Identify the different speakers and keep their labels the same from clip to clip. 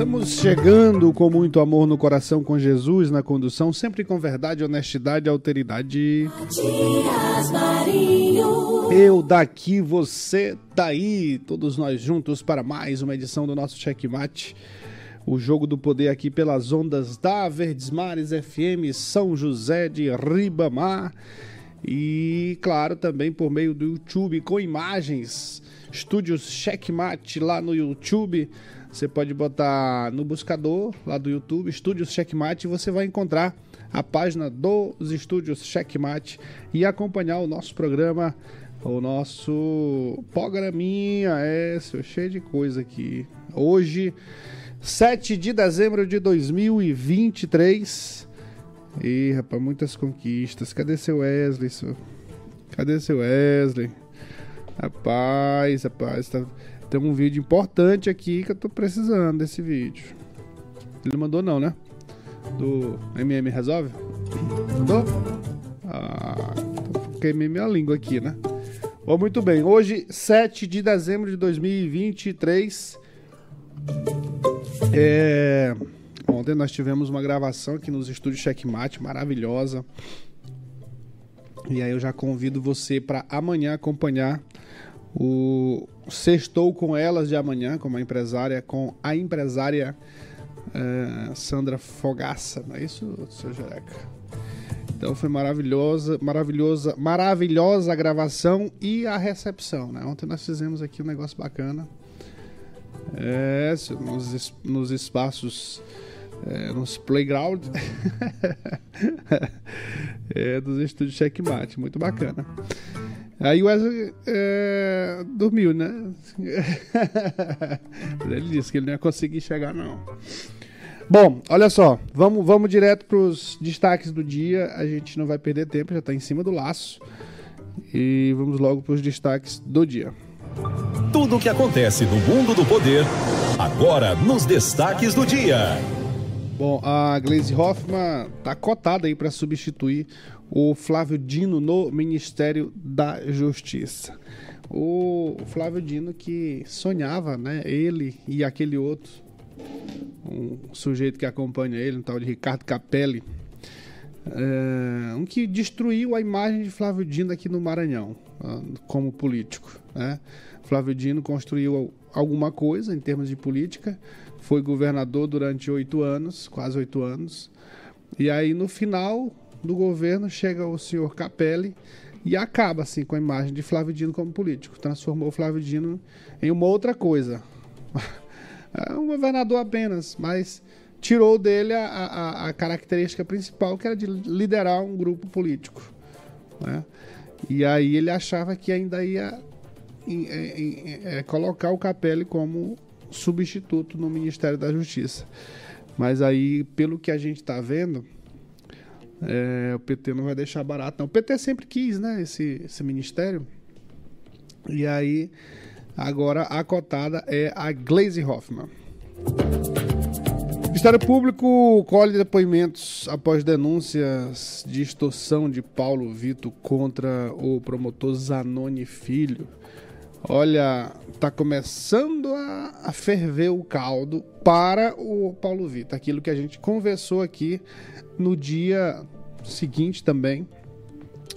Speaker 1: Estamos chegando com muito amor no coração com Jesus na condução, sempre com verdade, honestidade e alteridade. Eu daqui, você daí, todos nós juntos para mais uma edição do nosso Checkmate. O jogo do poder aqui pelas ondas da Verdes Mares FM São José de Ribamar. E, claro, também por meio do YouTube com imagens. Estúdios Checkmate lá no YouTube. Você pode botar no buscador lá do YouTube, Estúdios Checkmate, e você vai encontrar a página dos Estúdios Checkmate e acompanhar o nosso programa, o nosso programinha, é, seu, cheio de coisa aqui. Hoje, 7 de dezembro de 2023. Ih, rapaz, muitas conquistas. Cadê seu Wesley? Cadê seu Wesley? Rapaz, rapaz, tá... tem um vídeo importante aqui que eu tô precisando desse vídeo. Ele mandou não, né? Do MM Resolve? Mandou? Ah, queimei minha língua aqui, né? Bom, muito bem. Hoje, 7 de dezembro de 2023. É... Ontem nós tivemos uma gravação aqui nos estúdios Checkmate, maravilhosa. E aí eu já convido você para amanhã acompanhar o Sextou com Elas de amanhã, com a empresária, com a empresária eh, Sandra Fogaça, não é isso, seu Jereca? Então foi maravilhosa, maravilhosa, maravilhosa a gravação e a recepção, né? Ontem nós fizemos aqui um negócio bacana. É, nos, nos espaços, é, nos playground é, dos estúdios Checkmate, muito bacana. Aí o Wesley é, dormiu, né? Ele disse que ele não ia conseguir chegar, não. Bom, olha só, vamos, vamos direto para os destaques do dia. A gente não vai perder tempo, já está em cima do laço. E vamos logo para os destaques do dia.
Speaker 2: Tudo o que acontece no mundo do poder, agora nos destaques do dia.
Speaker 1: Bom, a Glaze Hoffman tá cotada aí para substituir o Flávio Dino no Ministério da Justiça. O Flávio Dino que sonhava, né? Ele e aquele outro, um sujeito que acompanha ele, um tal de Ricardo Capelli, é, um que destruiu a imagem de Flávio Dino aqui no Maranhão, ah, como político. Né? Flávio Dino construiu alguma coisa em termos de política, foi governador durante oito anos, quase oito anos, e aí no final do governo chega o senhor Capelli e acaba assim com a imagem de Flávio Dino como político, transformou o Flávio Dino em uma outra coisa. É um governador apenas, mas tirou dele a, a, a característica principal, que era de liderar um grupo político. né? E aí ele achava que ainda ia em- em- em- é, colocar o Capelli como substituto no Ministério da Justiça. Mas aí, pelo que a gente está vendo, é, o PT não vai deixar barato, não. O PT sempre quis, né, esse, esse ministério. E aí, agora a cotada é a Glaze Hoffman. Ministério Público colhe depoimentos após denúncias de extorsão de Paulo Vitor contra o promotor Zanoni Filho. Olha, tá começando a, a ferver o caldo para o Paulo Vitor. Aquilo que a gente conversou aqui no dia seguinte também,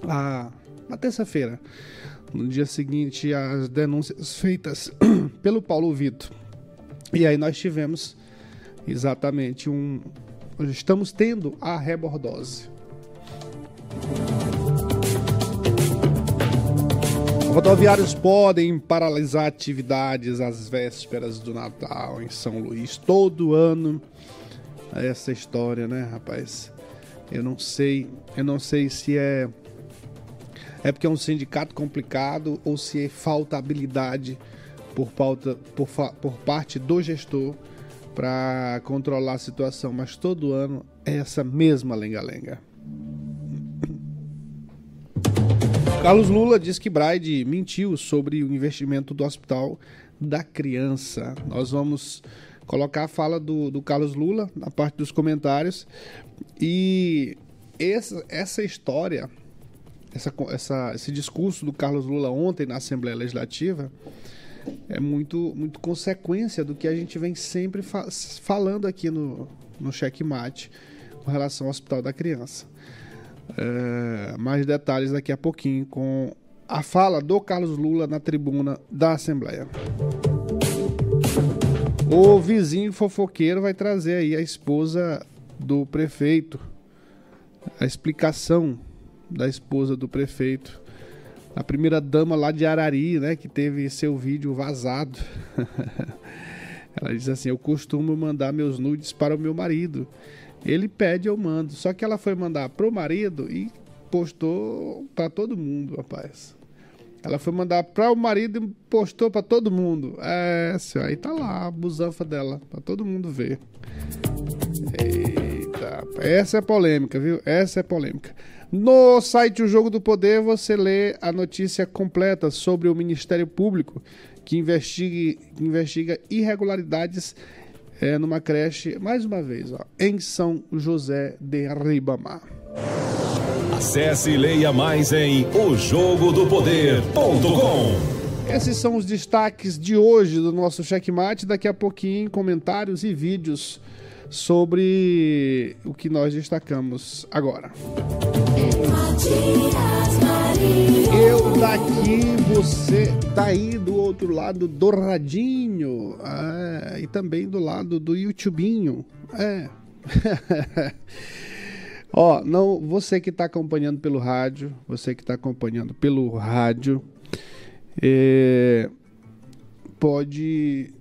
Speaker 1: a, na terça-feira. No dia seguinte, as denúncias feitas pelo Paulo Vitor. E aí nós tivemos exatamente um. Estamos tendo a rebordose. Rodoviários podem paralisar atividades às vésperas do Natal em São Luís. Todo ano essa história, né, rapaz? Eu não sei, eu não sei se é é porque é um sindicato complicado ou se falta habilidade por, por, por parte do gestor para controlar a situação, mas todo ano é essa mesma lenga-lenga. Carlos Lula diz que Braide mentiu sobre o investimento do hospital da criança. Nós vamos colocar a fala do, do Carlos Lula na parte dos comentários. E essa, essa história, essa, essa, esse discurso do Carlos Lula ontem na Assembleia Legislativa é muito, muito consequência do que a gente vem sempre fa falando aqui no, no Checkmate com relação ao Hospital da Criança. É, mais detalhes daqui a pouquinho com a fala do Carlos Lula na tribuna da Assembleia. O vizinho fofoqueiro vai trazer aí a esposa do prefeito, a explicação da esposa do prefeito, a primeira dama lá de Arari, né, que teve seu vídeo vazado. Ela diz assim: Eu costumo mandar meus nudes para o meu marido ele pede, eu mando. Só que ela foi mandar pro marido e postou para todo mundo, rapaz. Ela foi mandar para o marido e postou para todo mundo. É, senhor, aí tá lá a busanfa dela, para todo mundo ver. Eita, essa é polêmica, viu? Essa é polêmica. No site O Jogo do Poder você lê a notícia completa sobre o Ministério Público que investiga irregularidades é, numa creche, mais uma vez, ó, em São José de Ribamar.
Speaker 2: Acesse e leia mais em ojogodopoder.com.
Speaker 1: Esses são os destaques de hoje do nosso checkmate. Daqui a pouquinho, comentários e vídeos sobre o que nós destacamos agora. Eu daqui, você daí do outro lado do radinho. É, e também do lado do YouTubinho. É. Ó, não, você que está acompanhando pelo rádio, você que está acompanhando pelo rádio, é, pode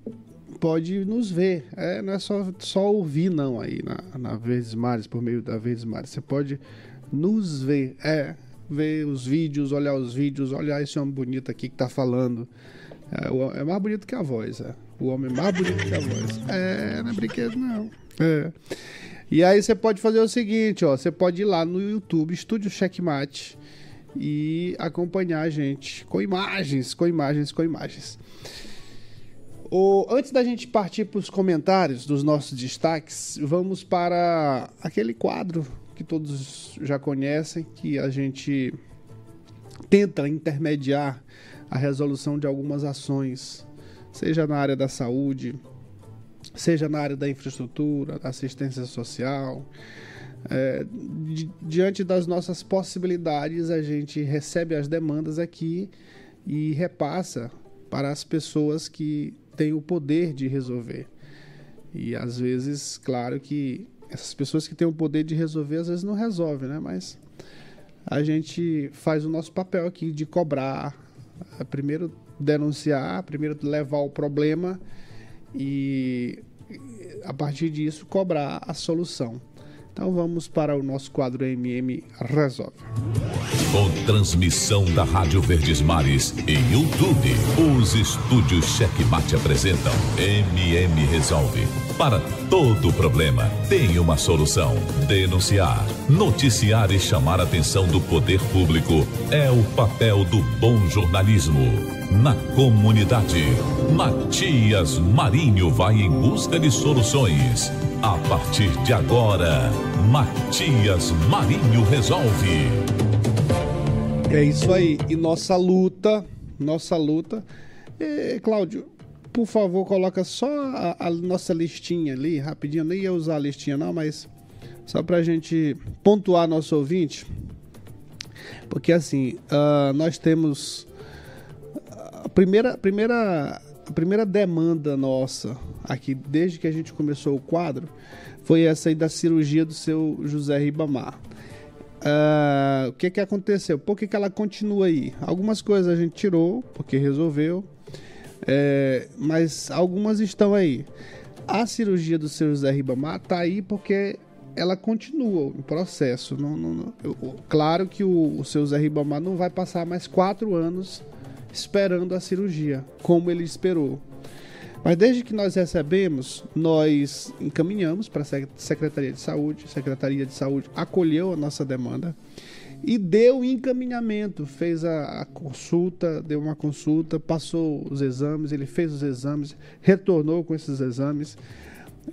Speaker 1: pode nos ver. É, não é só, só ouvir não aí na, na Verdes Mares, por meio da Verdes Mares. Você pode nos ver. É, ver os vídeos, olhar os vídeos, olhar esse homem bonito aqui que está falando. É, é, mais bonito que a voz, é. O homem é mais bonito que a voz. É, não é brinquedo, não. É. E aí você pode fazer o seguinte, ó. Você pode ir lá no YouTube, Estúdio Checkmate, e acompanhar a gente com imagens, com imagens, com imagens. O, antes da gente partir para os comentários dos nossos destaques, vamos para aquele quadro que todos já conhecem, que a gente tenta intermediar a resolução de algumas ações, seja na área da saúde, seja na área da infraestrutura, da assistência social. É, di diante das nossas possibilidades, a gente recebe as demandas aqui e repassa para as pessoas que têm o poder de resolver. E às vezes, claro que essas pessoas que têm o poder de resolver, às vezes não resolvem, né? Mas a gente faz o nosso papel aqui de cobrar, primeiro denunciar, primeiro levar o problema e a partir disso cobrar a solução. Então vamos para o nosso quadro MM Resolve.
Speaker 2: Com transmissão da Rádio Verdes Mares em YouTube, os estúdios Checkmate apresentam MM Resolve. Para todo problema, tem uma solução. Denunciar, noticiar e chamar a atenção do poder público é o papel do bom jornalismo. Na comunidade, Matias Marinho vai em busca de soluções. A partir de agora, Matias Marinho resolve.
Speaker 1: É isso aí. E nossa luta, nossa luta. E, Cláudio, por favor, coloca só a, a, nossa listinha ali, rapidinho. Nem ia usar a listinha, não, mas só pra gente pontuar nosso ouvinte. Porque assim, uh, nós temos a primeira, primeira, a primeira demanda nossa aqui, desde que a gente começou o quadro, foi essa aí da cirurgia do seu José Ribamar. uh, o que, que aconteceu? Por que, que ela continua aí? Algumas coisas a gente tirou, porque resolveu, é, mas algumas estão aí. A cirurgia do seu José Ribamar está aí porque ela continua o processo. Não, não, não, eu, claro que o, o seu Zé Ribamar não vai passar mais quatro anos esperando a cirurgia, como ele esperou. Mas desde que nós recebemos, nós encaminhamos para a Secretaria de Saúde, a Secretaria de Saúde acolheu a nossa demanda e deu encaminhamento, fez a, a, consulta, deu uma consulta, passou os exames, ele fez os exames, retornou com esses exames.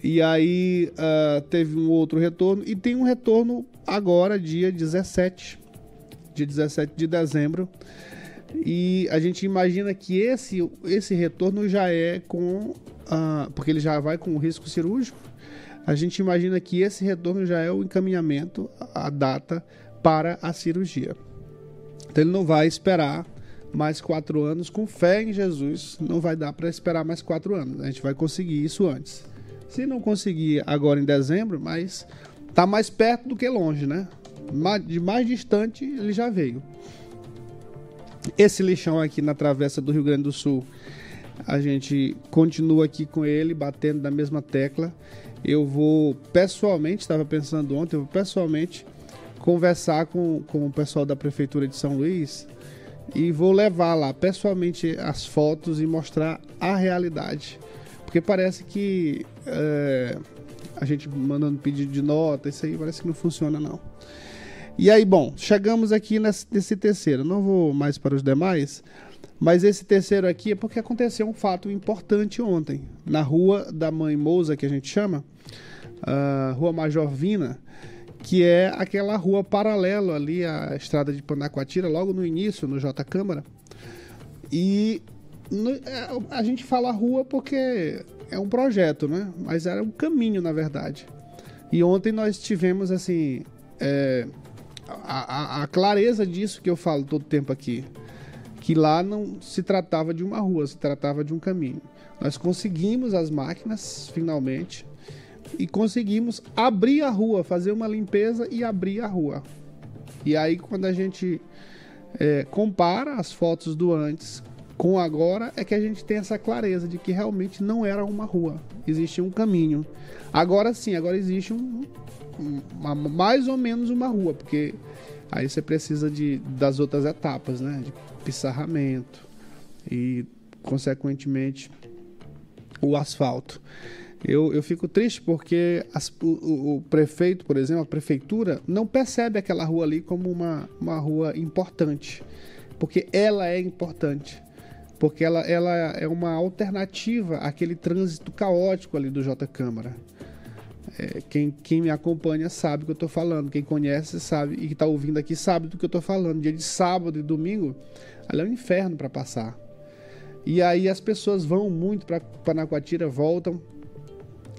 Speaker 1: E aí uh, teve um outro retorno e tem um retorno agora, dia 17, dia 17 de dezembro. E a gente imagina que esse, esse retorno já é com. Uh, porque ele já vai com o risco cirúrgico. A gente imagina que esse retorno já é o encaminhamento, a data para a cirurgia. Então ele não vai esperar mais quatro anos com fé em Jesus. Não vai dar para esperar mais quatro anos. A gente vai conseguir isso antes. Se não conseguir agora em dezembro, mas tá mais perto do que longe, né? De mais distante ele já veio. Esse lixão aqui na travessa do Rio Grande do Sul, a gente continua aqui com ele, batendo na mesma tecla. Eu vou pessoalmente, estava pensando ontem, eu vou pessoalmente conversar com, com o pessoal da Prefeitura de São Luís e vou levar lá pessoalmente as fotos e mostrar a realidade. Porque parece que é, a gente mandando pedido de nota, isso aí parece que não funciona não. E aí, bom, chegamos aqui nesse, nesse terceiro. Não vou mais para os demais, mas esse terceiro aqui é porque aconteceu um fato importante ontem. Na rua da Mãe Moza, que a gente chama, a Rua Major Vina, que é aquela rua paralela ali à estrada de Panacoatira, logo no início, no J Câmara. E é, a gente fala rua porque é um projeto, né? Mas era um caminho, na verdade. E ontem nós tivemos, assim, é, a, a, a, clareza disso que eu falo todo tempo aqui. Que lá não se tratava de uma rua, se tratava de um caminho. Nós conseguimos as máquinas, finalmente, e conseguimos abrir a rua, fazer uma limpeza e abrir a rua. E aí, quando a gente é, compara as fotos do antes com agora, é que a gente tem essa clareza de que realmente não era uma rua, existia um caminho. Agora sim, agora existe um, uma, mais ou menos uma rua, porque aí você precisa de, das outras etapas, né? De pissarramento e, consequentemente, o asfalto. Eu, eu fico triste porque as, o, o, prefeito, por exemplo, a prefeitura, não percebe aquela rua ali como uma, uma rua importante. Porque ela é importante. Porque ela, ela é uma alternativa àquele trânsito caótico ali do J Câmara. É, quem, quem me acompanha sabe o que eu estou falando. Quem conhece sabe e que está ouvindo aqui sabe do que eu estou falando. Dia de sábado e domingo, ali é um inferno para passar. E aí as pessoas vão muito para Panacoatira, voltam.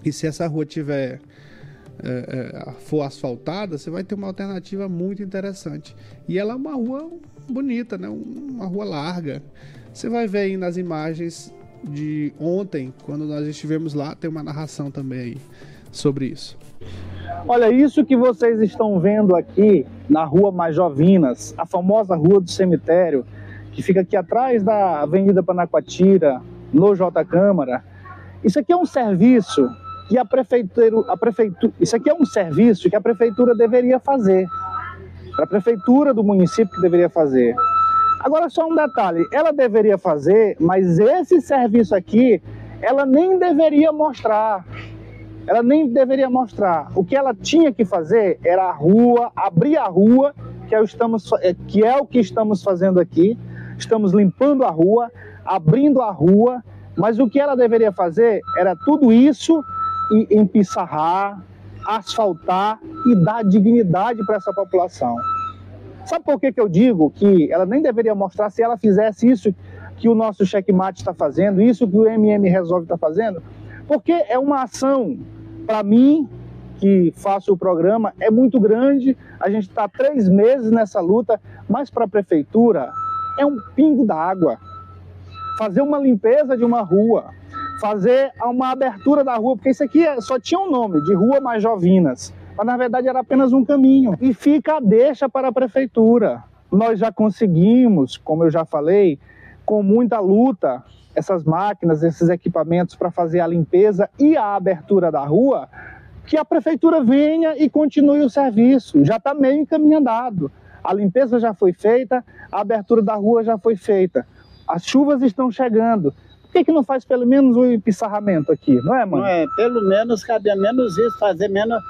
Speaker 1: E se essa rua tiver é, é, for asfaltada, você vai ter uma alternativa muito interessante. E ela é uma rua bonita, né? Uma rua larga. Você vai ver aí nas imagens de ontem, quando nós estivemos lá, tem uma narração também aí sobre isso?
Speaker 3: Olha, isso que vocês estão vendo aqui na rua Majovinas, a famosa rua do cemitério, que fica aqui atrás da Avenida Panacoatira, no J Câmara, isso aqui é um serviço que a prefeitura, a prefeitura, isso aqui é um serviço que a prefeitura deveria fazer. A prefeitura do município que deveria fazer. Agora só um detalhe, ela deveria fazer, mas esse serviço aqui ela nem deveria mostrar ela nem deveria mostrar. O que ela tinha que fazer era a rua, abrir a rua, que é, estamos, é, que é o que estamos fazendo aqui. Estamos limpando a rua, abrindo a rua, mas o que ela deveria fazer era tudo isso e empissarrar, asfaltar e dar dignidade para essa população. Sabe por que, que eu digo que ela nem deveria mostrar se ela fizesse isso que o nosso checkmate está fazendo, isso que o MM Resolve está fazendo? Porque é uma ação, para mim, que faço o programa, é muito grande. A gente está três meses nessa luta, mas para a prefeitura é um pingo d'água. Fazer uma limpeza de uma rua, fazer uma abertura da rua, porque isso aqui é, só tinha um nome, de Rua Majovinas. mas na verdade era apenas um caminho. E fica a deixa para a prefeitura. Nós já conseguimos, como eu já falei, com muita luta, essas máquinas, esses equipamentos para fazer a limpeza e a abertura da rua, que a prefeitura venha e continue o serviço. Já está meio encaminhado. A limpeza já foi feita, a abertura da rua já foi feita. As chuvas estão chegando. Por que, que não faz pelo menos o pissarramento aqui, não é, mano?
Speaker 4: Não é, pelo menos cabia menos isso, fazer menos,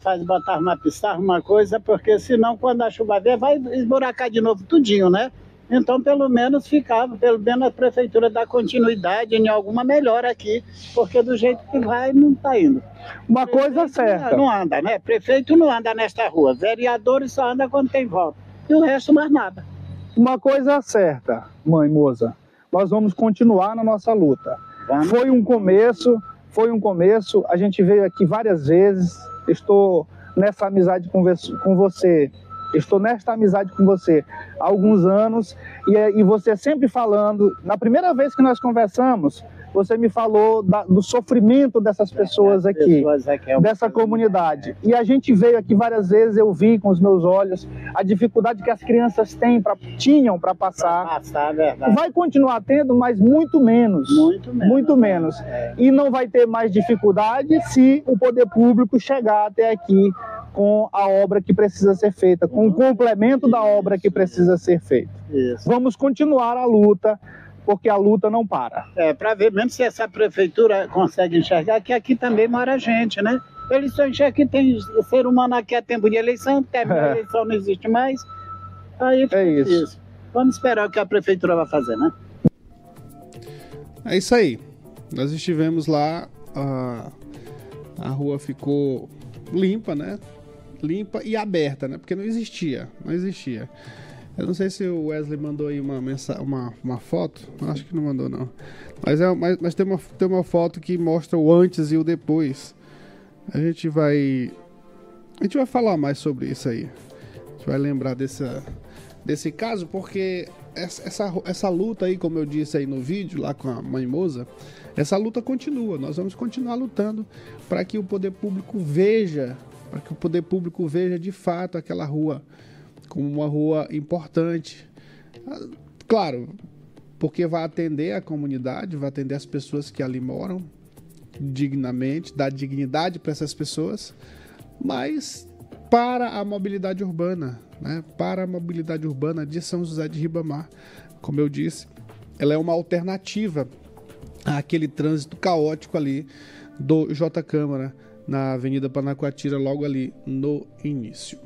Speaker 4: faz, botar uma pissarra, uma coisa, porque senão quando a chuva vier vai esburacar de novo tudinho, né? Então, pelo menos ficava, pelo menos a prefeitura dá continuidade em alguma melhora aqui, porque do jeito que vai, não está indo.
Speaker 3: Uma coisa certa.
Speaker 4: Não anda, né? Prefeito não anda nesta rua, vereadores só anda quando tem volta. E o resto mais nada.
Speaker 3: Uma coisa certa, mãe moça, nós vamos continuar na nossa luta. Foi um começo, foi um começo, a gente veio aqui várias vezes, estou nessa amizade com você Estou nesta amizade com você há alguns anos e, e você sempre falando. Na primeira vez que nós conversamos, você me falou da, do sofrimento dessas pessoas aqui, pessoas aqui é dessa comunidade. E a gente veio aqui várias vezes, eu vi com os meus olhos a dificuldade que as crianças têm pra, tinham para passar.
Speaker 4: Pra passar verdade.
Speaker 3: Vai continuar tendo, mas muito menos.
Speaker 4: Muito menos.
Speaker 3: Muito menos. É. E não vai ter mais dificuldade se o poder público chegar até aqui com a obra que precisa ser feita, com o complemento da obra que precisa ser feita.
Speaker 4: Isso.
Speaker 3: Vamos continuar a luta, porque a luta não para.
Speaker 4: É, para ver mesmo se essa prefeitura consegue enxergar que aqui também mora gente, né? Eles só enxergam que tem ser humano aqui a tempo de eleição, termina é. a eleição não existe mais. Aí
Speaker 3: é isso. isso.
Speaker 4: Vamos esperar o que a prefeitura vai fazer, né?
Speaker 1: É isso aí. Nós estivemos lá, a, a rua ficou limpa, né? limpa e aberta, né? Porque não existia, não existia. Eu não sei se o Wesley mandou aí uma, mensagem, uma, uma foto. Acho que não mandou, não. Mas, é, mas, mas tem, uma, tem uma foto que mostra o antes e o depois. A gente vai. A gente vai falar mais sobre isso aí. A gente vai lembrar dessa, desse caso, porque essa, essa, essa luta aí, como eu disse aí no vídeo, lá com a mãe Moza, essa luta continua. Nós vamos continuar lutando para que o poder público veja para que o poder público veja de fato aquela rua como uma rua importante. Ah, claro, porque vai atender a comunidade, vai atender as pessoas que ali moram dignamente, dar dignidade para essas pessoas, mas para a mobilidade urbana, né? para a mobilidade urbana de São José de Ribamar, como eu disse, ela é uma alternativa àquele trânsito caótico ali do J Câmara na Avenida Panacoatira, logo ali no início.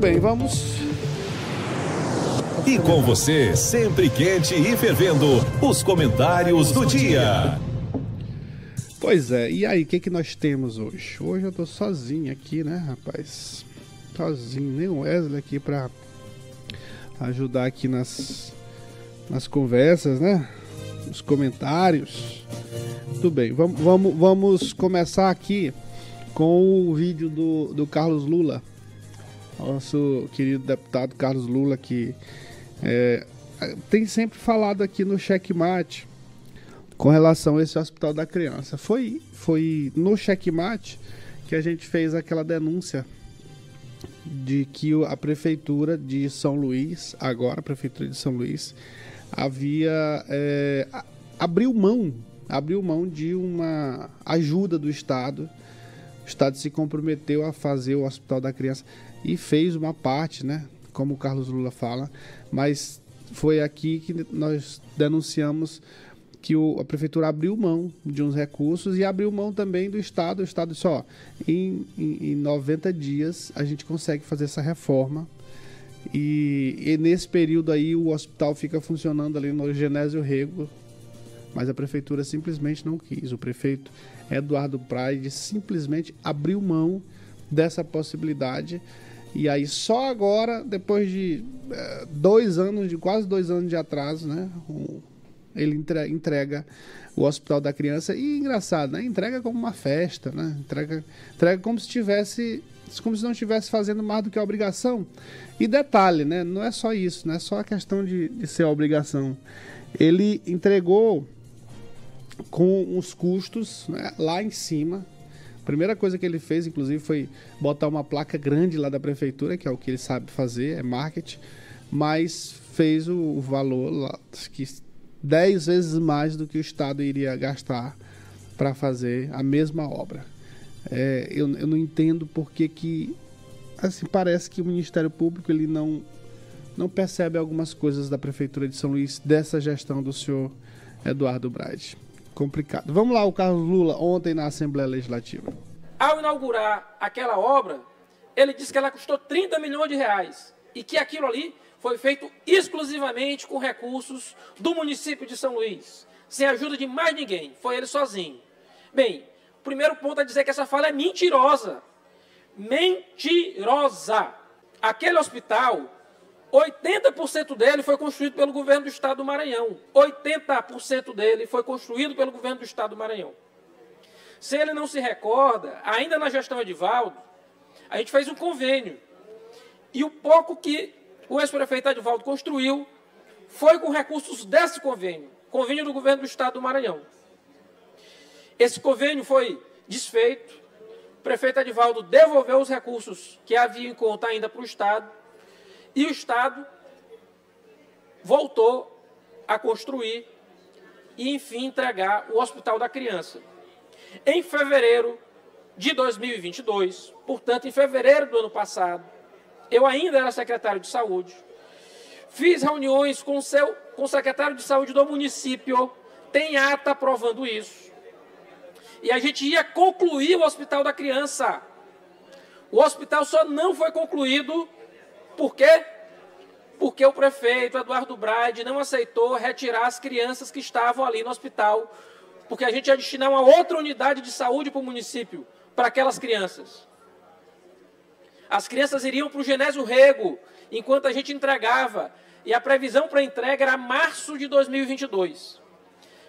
Speaker 1: Bem, vamos.
Speaker 2: E com você, sempre quente e fervendo, os comentários do dia.
Speaker 1: Pois é, e aí, o que, que nós temos hoje? Hoje eu tô sozinho aqui, né, rapaz? Sozinho, nem o Wesley aqui pra ajudar aqui nas, nas conversas, né? Nos comentários. Muito bem, vamos, vamos, vamos começar aqui com o vídeo do, do Carlos Lula, nosso querido deputado Carlos Lula, que é, tem sempre falado aqui no checkmate com relação a esse hospital da criança. Foi, foi no checkmate que a gente fez aquela denúncia de que a prefeitura de São Luís, agora a prefeitura de São Luís, havia é, abriu mão abriu mão de uma ajuda do Estado. O Estado se comprometeu a fazer o Hospital da Criança e fez uma parte, né? Como o Carlos Lula fala, mas foi aqui que nós denunciamos que o, a prefeitura abriu mão de uns recursos e abriu mão também do Estado. O Estado disse: ó, em, em, em 90 dias a gente consegue fazer essa reforma. E, e, nesse período aí o hospital fica funcionando ali no Genésio Rego, mas a prefeitura simplesmente não quis. O prefeito Eduardo Praide simplesmente abriu mão dessa possibilidade. E aí só agora, depois de é, dois anos, de quase dois anos de atraso, né? Ele entrega o Hospital da Criança. E engraçado, né? Entrega como uma festa, né? Entrega, entrega como se tivesse. Como se não estivesse fazendo mais do que a obrigação. E detalhe, né? Não é só isso, não é só a questão de, de ser a obrigação. Ele entregou com os custos né, lá em cima, primeira coisa que ele fez, inclusive, foi botar uma placa grande lá da prefeitura, que é o que ele sabe fazer, é marketing, mas fez o, valor lá, que 10 vezes mais do que o Estado iria gastar para fazer a mesma obra. É, eu, eu não entendo porque que assim parece que o Ministério Público ele não não percebe algumas coisas da prefeitura de São Luís dessa gestão do senhor Eduardo Braide. Complicado. Vamos lá, o Carlos Lula ontem na Assembleia Legislativa.
Speaker 5: Ao inaugurar aquela obra, ele disse que ela custou 30 milhões de reais e que aquilo ali foi feito exclusivamente com recursos do município de São Luís, sem ajuda de mais ninguém, foi ele sozinho. Bem, o primeiro ponto é dizer que essa fala é mentirosa. Mentirosa. Aquele hospital, 80% dele foi construído pelo governo do estado do Maranhão. 80% dele foi construído pelo governo do estado do Maranhão. Se ele não se recorda, ainda na gestão Edivaldo, a gente fez um convênio. E o pouco que o ex-prefeito Edivaldo construiu foi com recursos desse convênio, convênio do governo do estado do Maranhão. Esse convênio foi desfeito. O prefeito Edivaldo devolveu os recursos que havia em conta ainda para o Estado. E o Estado voltou a construir e, enfim, entregar o Hospital da Criança. Em fevereiro de 2022, portanto, em fevereiro do ano passado, eu ainda era secretário de saúde, fiz reuniões com, seu, com o secretário de saúde do município, tem ata provando isso e a gente ia concluir o Hospital da Criança. O hospital só não foi concluído por quê? Porque o prefeito Eduardo Brade não aceitou retirar as crianças que estavam ali no hospital, porque a gente ia destinar uma outra unidade de saúde para o município, para aquelas crianças. As crianças iriam para o Genésio Rego, enquanto a gente entregava, e a previsão para entrega era março de 2022.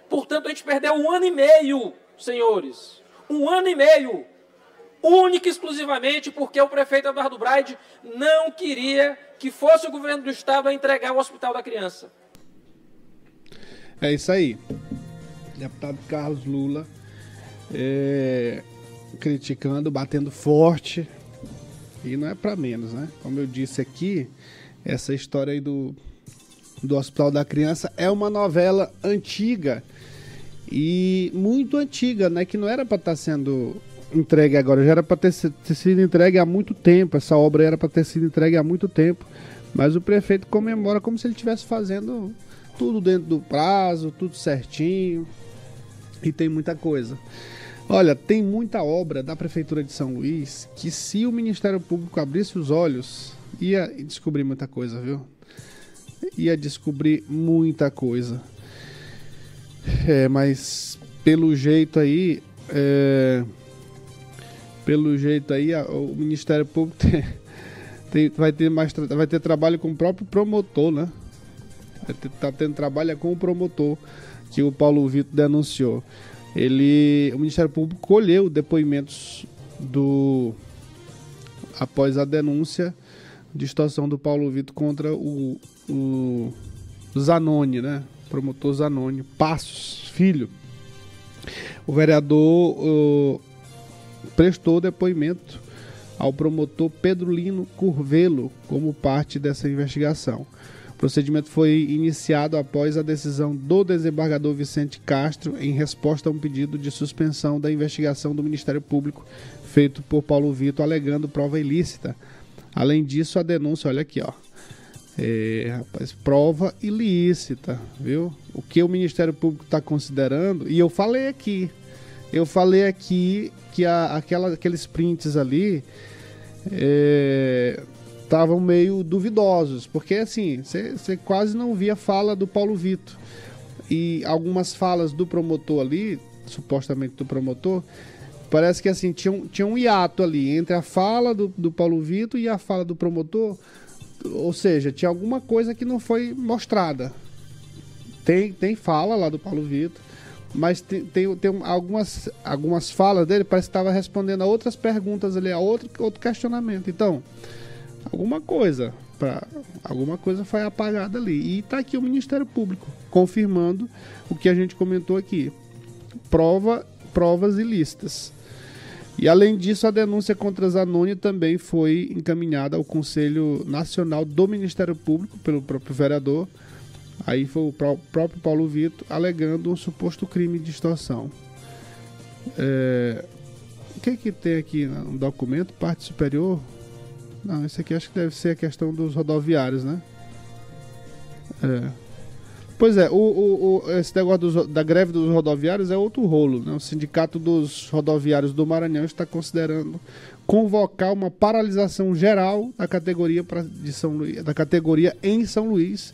Speaker 5: Portanto, a gente perdeu um ano e meio senhores, um ano e meio, única e exclusivamente porque o prefeito Eduardo Braide não queria que fosse o governo do estado a entregar o Hospital da Criança.
Speaker 1: É isso aí. Deputado Carlos Lula é, criticando, batendo forte. E não é para menos, né? Como eu disse aqui, essa história aí do, do Hospital da Criança é uma novela antiga e muito antiga, né? Que não era para estar tá sendo entregue agora, já era para ter, ter, sido entregue há muito tempo. Essa obra era para ter sido entregue há muito tempo, mas o prefeito comemora como se ele estivesse fazendo tudo dentro do prazo, tudo certinho. E tem muita coisa. Olha, tem muita obra da prefeitura de São Luís que se o Ministério Público abrisse os olhos, ia descobrir muita coisa, viu? Ia descobrir muita coisa. É, mas pelo jeito aí. É, pelo jeito aí, a, o Ministério Público tem, tem, vai, ter mais, vai ter trabalho com o próprio promotor, né? Ter, tá tendo trabalho com o promotor que o Paulo Vitor denunciou. Ele, o Ministério Público colheu depoimentos do após a denúncia de extorsão do Paulo Vitor contra o, o Zanoni, né? promotor Zanoni Passos Filho. O vereador prestou depoimento ao promotor Pedro Lino Curvelo como parte dessa investigação. O procedimento foi iniciado após a decisão do desembargador Vicente Castro em resposta a um pedido de suspensão da investigação do Ministério Público feito por Paulo Vitor alegando prova ilícita. Além disso, a denúncia, olha aqui, ó, é, rapaz, prova ilícita, viu? O que o Ministério Público está considerando, e eu falei aqui, eu falei aqui que a, aquela, aqueles prints ali estavam é, meio duvidosos, porque assim, você quase não via fala do Paulo Vitor. E algumas falas do promotor ali, supostamente do promotor, parece que assim, tinha um, tinha um hiato ali entre a fala do, do Paulo Vitor e a fala do promotor ou seja, tinha alguma coisa que não foi mostrada. Tem, tem fala lá do Paulo Vitor, mas tem, tem, tem algumas, algumas falas dele, parece que estava respondendo a outras perguntas ali, a outro, outro questionamento. Então, alguma coisa, pra, alguma coisa foi apagada ali. E está aqui o Ministério Público confirmando o que a gente comentou aqui. Prova, provas ilícitas. E além disso, a denúncia contra Zanoni também foi encaminhada ao Conselho Nacional do Ministério Público pelo próprio vereador. Aí foi o próprio Paulo Vitor alegando um suposto crime de extorsão. É, o que, que tem aqui no documento? Parte superior? Não, esse aqui acho que deve ser a questão dos rodoviários, né? É. Pois é, o, o, o esse negócio dos, da greve dos rodoviários é outro rolo. Né? O Sindicato dos Rodoviários do Maranhão está considerando convocar uma paralisação geral da categoria, pra, de São Luís, da categoria em São Luís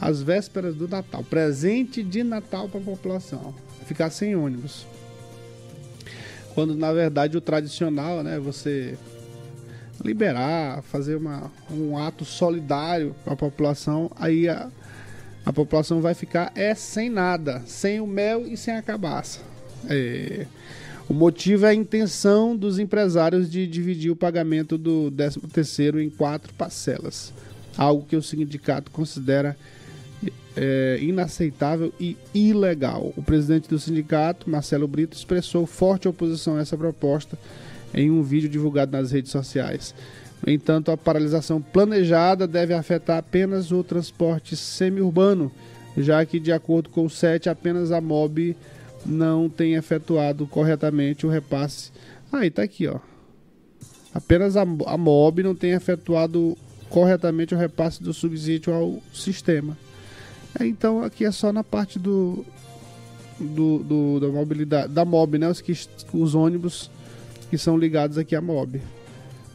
Speaker 1: às vésperas do Natal. Presente de Natal para a população. Ficar sem ônibus. Quando na verdade o tradicional, né, você liberar, fazer uma, um ato solidário para a população, aí a, a população vai ficar é sem nada, sem o mel e sem a cabaça. É, o motivo é a intenção dos empresários de dividir o pagamento do 13 terceiro em quatro parcelas, algo que o sindicato considera é, inaceitável e ilegal. O presidente do sindicato, Marcelo Brito, expressou forte oposição a essa proposta em um vídeo divulgado nas redes sociais. No entanto, a paralisação planejada deve afetar apenas o transporte semi-urbano, já que, de acordo com o SET, apenas a MOB não tem efetuado corretamente o repasse. Aí, tá aqui, ó. Apenas a, a MOB não tem efetuado corretamente o repasse do subsídio ao sistema. É, então, aqui é só na parte do, do, do da mobilidade, da MOB, né? Os, que, os ônibus que são ligados aqui à MOB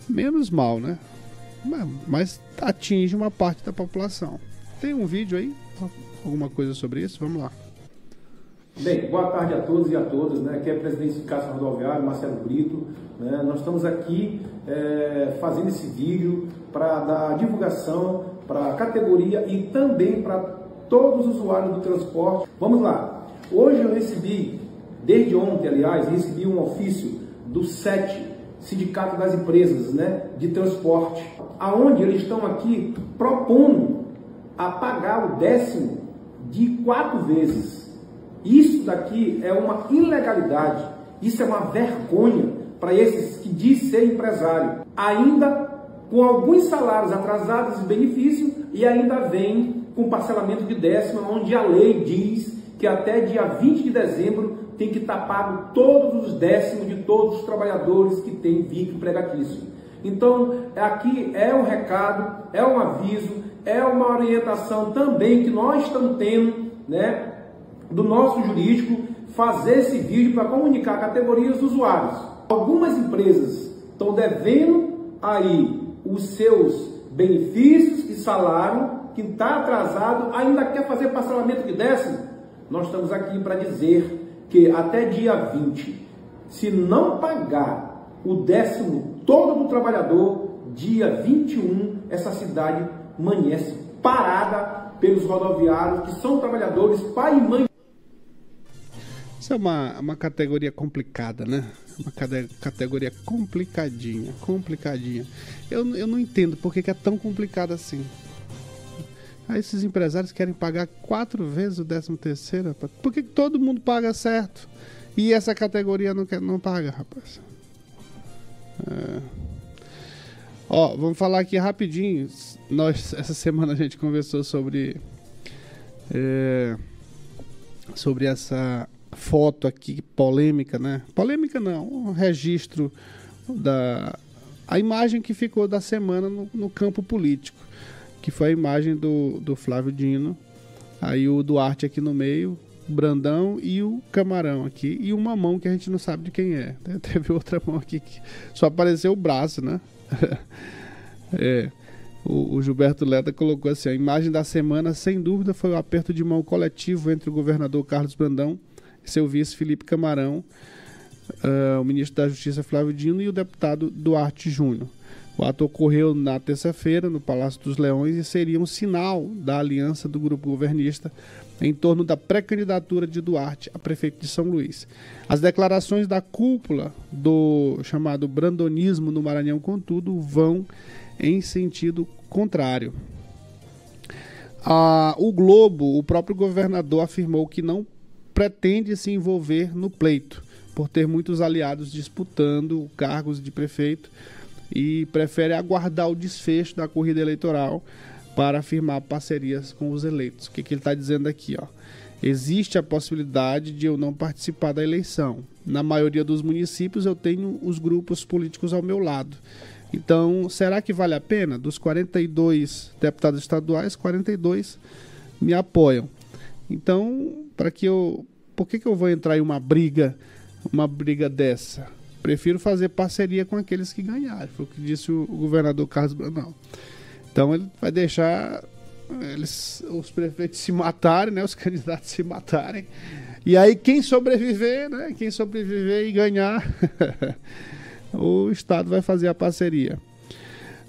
Speaker 1: menos mal, né? Mas atinge uma parte da população. Tem um vídeo aí? Alguma coisa sobre isso? Vamos lá.
Speaker 6: Bem, boa tarde a todos e a todas, né? Aqui é o presidente do Rodoviário, Marcelo Brito. Né? Nós estamos aqui é, fazendo esse vídeo para dar divulgação para a categoria e também para todos os usuários do transporte. Vamos lá. Hoje eu recebi, desde ontem, aliás, recebi um ofício do SET, Sindicato das Empresas né, de Transporte, aonde eles estão aqui propondo a pagar o décimo de quatro vezes. Isso daqui é uma ilegalidade, isso é uma vergonha para esses que dizem ser empresário. Ainda com alguns salários atrasados e benefício e ainda vem com parcelamento de décimo, onde a lei diz que até dia 20 de dezembro tem que estar pago todos os décimos de todos os trabalhadores que têm vínculo empregatício. Então, aqui é um recado, é um aviso, é uma orientação também que nós estamos tendo, né, do nosso jurídico, fazer esse vídeo para comunicar categorias dos usuários. Algumas empresas estão devendo aí os seus benefícios e salário que está atrasado, ainda quer fazer parcelamento de décimo. Nós estamos aqui para dizer que até dia 20, se não pagar o décimo todo do trabalhador, dia 21, essa cidade amanhece parada pelos rodoviários, que são trabalhadores, pai e mãe.
Speaker 1: Isso é uma, uma categoria complicada, né? Uma categoria complicadinha, complicadinha. Eu, eu não entendo por que, que é tão complicado assim. Aí esses empresários querem pagar quatro vezes o décimo terceiro, rapaz. Por que todo mundo paga certo? E essa categoria não, quer, não paga, rapaz. É. Ó, vamos falar aqui rapidinho. Nós, essa semana a gente conversou sobre. É, sobre essa foto aqui polêmica, né? Polêmica não, um registro da. A imagem que ficou da semana no, no campo político que foi a imagem do, do Flávio Dino. Aí o Duarte aqui no meio, o Brandão e o Camarão aqui. E uma mão que a gente não sabe de quem é. Teve outra mão aqui que só apareceu o braço, né? é. O, o, Gilberto Leda colocou assim: a imagem da semana, sem dúvida, foi o aperto de mão coletivo entre o governador Carlos Brandão e seu vice Felipe Camarão, uh, o ministro da Justiça Flávio Dino e o deputado Duarte Júnior. O ato ocorreu na terça-feira no Palácio dos Leões e seria um sinal da aliança do grupo governista em torno da pré-candidatura de Duarte a prefeito de São Luís. As declarações da cúpula do chamado brandonismo no Maranhão, contudo, vão em sentido contrário. Ah, o Globo, o próprio governador afirmou que não pretende se envolver no pleito por ter muitos aliados disputando cargos de prefeito e prefere aguardar o desfecho da corrida eleitoral para firmar parcerias com os eleitos. O que, que ele está dizendo aqui? Ó? Existe a possibilidade de eu não participar da eleição. Na maioria dos municípios eu tenho os grupos políticos ao meu lado. Então, será que vale a pena? Dos 42 deputados estaduais, 42 me apoiam. Então, para que eu. Por que, que eu vou entrar em uma briga, uma briga dessa? Prefiro fazer parceria com aqueles que ganharem. Foi o que disse o governador Carlos Brandão. Então ele vai deixar eles, os prefeitos se matarem, né? Os candidatos se matarem. E aí quem sobreviver, né? Quem sobreviver e ganhar, o Estado vai fazer a parceria.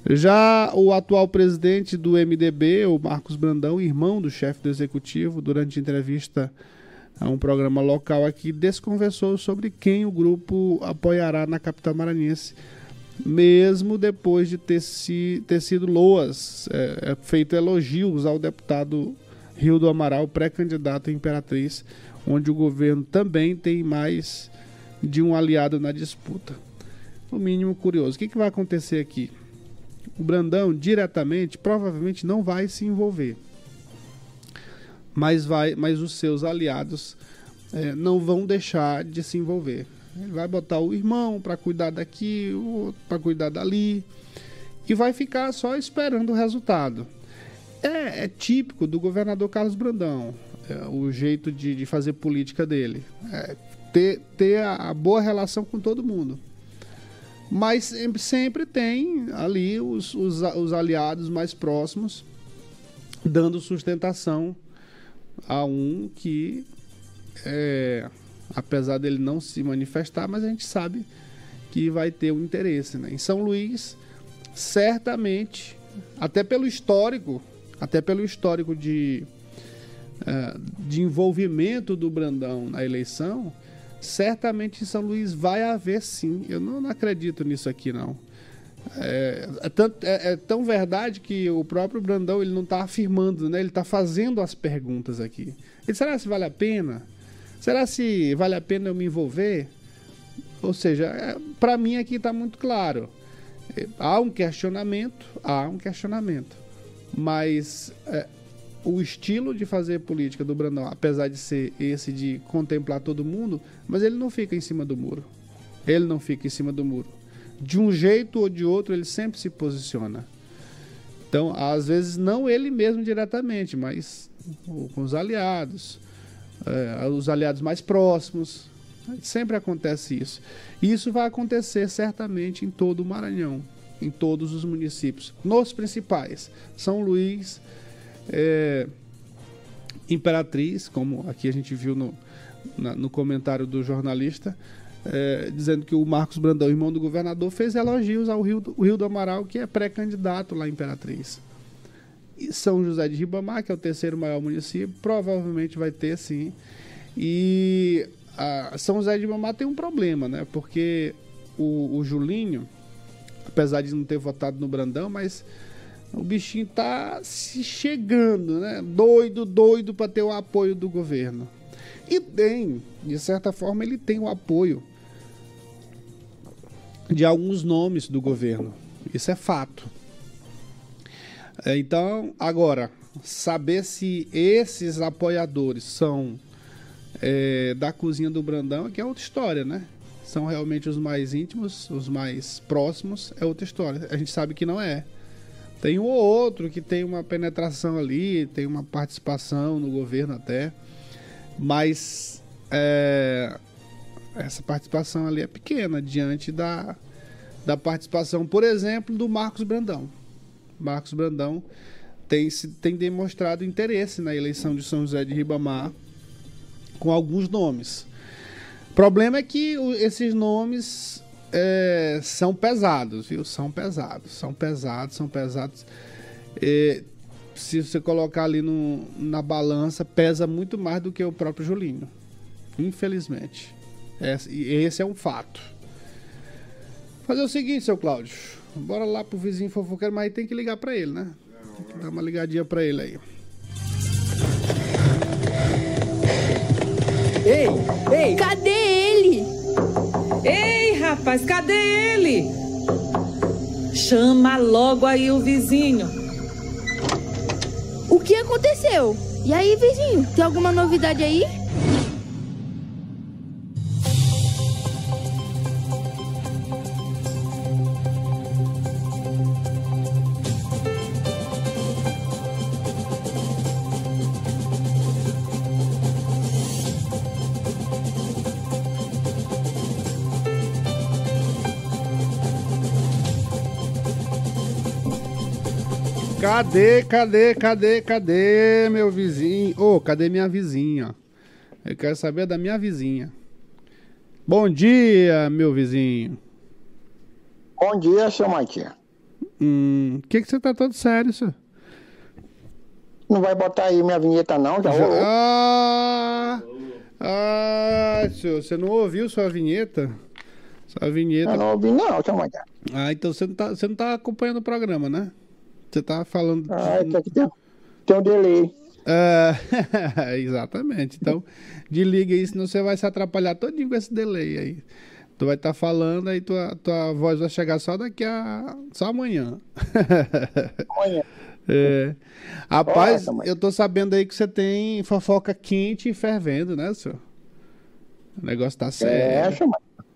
Speaker 1: Já o atual presidente do MDB, o Marcos Brandão, irmão do chefe do executivo, durante entrevista a um programa local aqui, desconversou sobre quem o grupo apoiará na capital maranhense, mesmo depois de ter, se, ter sido loas, é, é, feito elogios ao deputado Rio do Amaral, pré-candidato à Imperatriz, onde o governo também tem mais de um aliado na disputa. No mínimo curioso. O que, que vai acontecer aqui? o Brandão diretamente provavelmente não vai se envolver. Mas, vai, mas os seus aliados é, não vão deixar de se envolver. Ele vai botar o irmão para cuidar daqui, o outro para cuidar dali, e vai ficar só esperando o resultado. É, é típico do governador Carlos Brandão, é, o jeito de, de, fazer política dele. É, ter, ter a, a boa relação com todo mundo. Mas sempre, sempre tem ali os, os, os aliados mais próximos dando sustentação a um que, é, apesar dele não se manifestar, mas a gente sabe que vai ter um interesse. Né? Em São Luís, certamente, até pelo histórico, até pelo histórico de, uh, de envolvimento do Brandão na eleição, certamente em São Luís vai haver sim. Eu não acredito nisso aqui, não. É, é, tanto, é, é, tão verdade que o próprio Brandão ele não está afirmando, né? ele está fazendo as perguntas aqui. Ele, será se vale a pena? Será se vale a pena eu me envolver? Ou seja, é, para mim aqui está muito claro. É, há um questionamento, há um questionamento. Mas é, o estilo de fazer política do Brandão, apesar de ser esse de contemplar todo mundo, mas ele não fica em cima do muro. Ele não fica em cima do muro. De um jeito ou de outro, ele sempre se posiciona. Então, às vezes, não ele mesmo diretamente, mas com os aliados, é, os aliados mais próximos. Sempre acontece isso. E isso vai acontecer certamente em todo o Maranhão, em todos os municípios, nos principais: São Luís, é, Imperatriz, como aqui a gente viu no, na, no comentário do jornalista, é, dizendo que o Marcos Brandão, irmão do governador, fez elogios ao Rio do, Rio do Amaral, que é pré-candidato lá em Imperatriz. E São José de Ribamar, que é o terceiro maior município, provavelmente vai ter sim. E São José de Ribamar tem um problema, né? Porque o, o Julinho, apesar de não ter votado no Brandão, mas o bichinho tá se chegando, né? Doido, doido para ter o apoio do governo. E tem, de certa forma, ele tem o apoio de alguns nomes do governo. Isso é fato. É, então, agora, saber se esses apoiadores são é, da cozinha do Brandão, que é outra história, né? São realmente os mais íntimos, os mais próximos, é outra história. A gente sabe que não é. Tem um ou outro que tem uma penetração ali, tem uma participação no governo até, mas é, essa participação ali é pequena diante da, da participação, por exemplo, do Marcos Brandão. Marcos Brandão tem, tem demonstrado interesse na eleição de São José de Ribamar com alguns nomes. O problema é que esses nomes é, são pesados, viu? São pesados, são pesados, são pesados. É, se você colocar ali no, na balança, pesa muito mais do que o próprio Julinho. Infelizmente. E esse é um fato. Fazer o seguinte, seu Cláudio. Bora lá pro vizinho fofoqueiro, mas aí tem que ligar para ele, né? Tem que dar uma ligadinha para ele aí.
Speaker 7: Ei, ei!
Speaker 8: Cadê ele?
Speaker 7: rapaz, cadê ele? Chama logo aí o vizinho.
Speaker 8: O que aconteceu? E aí, vizinho, tem alguma novidade aí?
Speaker 1: Cadê, cadê, cadê, cadê meu vizinho? Ô, cadê minha vizinha? Eu quero saber da minha vizinha. Bom dia, meu vizinho.
Speaker 9: Bom dia, seu Matias.
Speaker 1: Hum, que que você tá todo sério, senhor?
Speaker 9: Não vai botar aí minha vinheta, não? Já rolou?
Speaker 1: Ah, ah, senhor, você não ouviu sua vinheta? Sua vinheta.
Speaker 9: Eu não ouvi, não, seu Matias.
Speaker 1: Ah, então você não tá, você não tá acompanhando o programa, né? Você tá falando.
Speaker 9: Ah, então aqui tem, tem um delay.
Speaker 1: É, exatamente. Então, desliga aí, senão você vai se atrapalhar todinho com esse delay aí. Tu vai estar falando, aí tua, tua voz vai chegar só daqui a. só amanhã.
Speaker 9: Amanhã.
Speaker 1: É. Rapaz,
Speaker 9: Nossa,
Speaker 1: eu tô sabendo aí que você tem fofoca quente e fervendo, né, senhor? O negócio tá
Speaker 9: É,
Speaker 1: sério.
Speaker 9: seu Matias.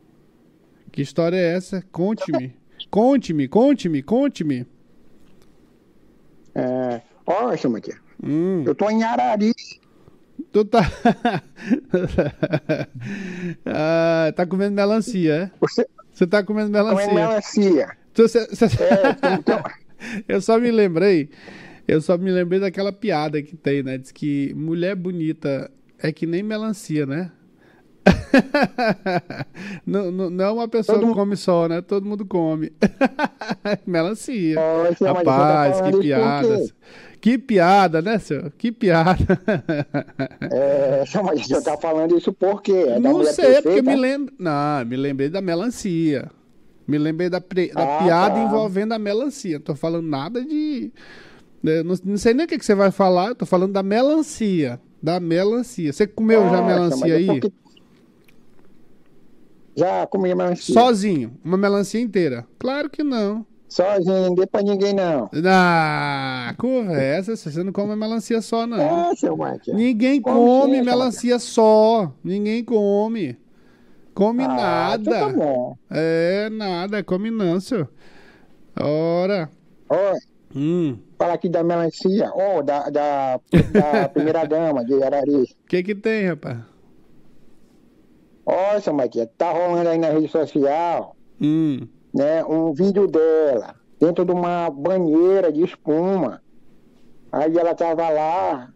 Speaker 1: Que história é essa? Conte-me. Conte-me, conte-me, conte-me.
Speaker 9: É. Ó, seu Matias.
Speaker 1: Hum,
Speaker 9: Eu tô em Arari.
Speaker 1: tu tá. ah, tá comendo melancia, é?
Speaker 9: Você
Speaker 1: Você tá comendo
Speaker 9: comendo
Speaker 1: melancia.
Speaker 9: melancia.
Speaker 1: Tu- cê- cê-
Speaker 9: É, tem,
Speaker 1: eu só me lembrei. Eu só me lembrei daquela piada que tem, né? Diz que mulher bonita é que nem melancia, né? não, não, não é uma pessoa
Speaker 9: Todo
Speaker 1: que come só, né? Todo mundo come. melancia.
Speaker 9: Tá
Speaker 1: Rapaz, que piada. Que piada, né, senhor? Que piada.
Speaker 9: É, Matias, você tá falando isso por quê? É
Speaker 1: não sei, porque
Speaker 9: perfeita?
Speaker 1: me lembro. Não, me lembrei da melancia. Me lembrei da, pre- da
Speaker 9: Ah,
Speaker 1: piada
Speaker 9: tá.
Speaker 1: envolvendo a melancia. Não tô falando nada de. né, Não, não sei nem o que, que você vai falar, eu tô falando da melancia. Da melancia. Você comeu já
Speaker 9: Nossa,
Speaker 1: melancia
Speaker 9: mas é
Speaker 1: aí?
Speaker 9: porque- Já comi melancia.
Speaker 1: Sozinho? Uma melancia inteira? Claro que não.
Speaker 9: Sozinho, não dê pra ninguém, não.
Speaker 1: Ah, conversa, você não come melancia só, não.
Speaker 9: É, seu Matias.
Speaker 1: Ninguém
Speaker 9: Come
Speaker 1: come melancia só. Ninguém come. Come
Speaker 9: Ah,
Speaker 1: nada.
Speaker 9: então tá bom.
Speaker 1: É, nada, come não, senhor. Ora.
Speaker 9: Ó,
Speaker 1: Hum.
Speaker 9: falar aqui da melancia, ó, da, da, da primeira dama de Arari.
Speaker 1: O que que tem, rapaz?
Speaker 9: Ó, seu Matias, tá rolando aí na rede social,
Speaker 1: Hum.
Speaker 9: né, um vídeo dela dentro de uma banheira de espuma. Aí ela tava lá,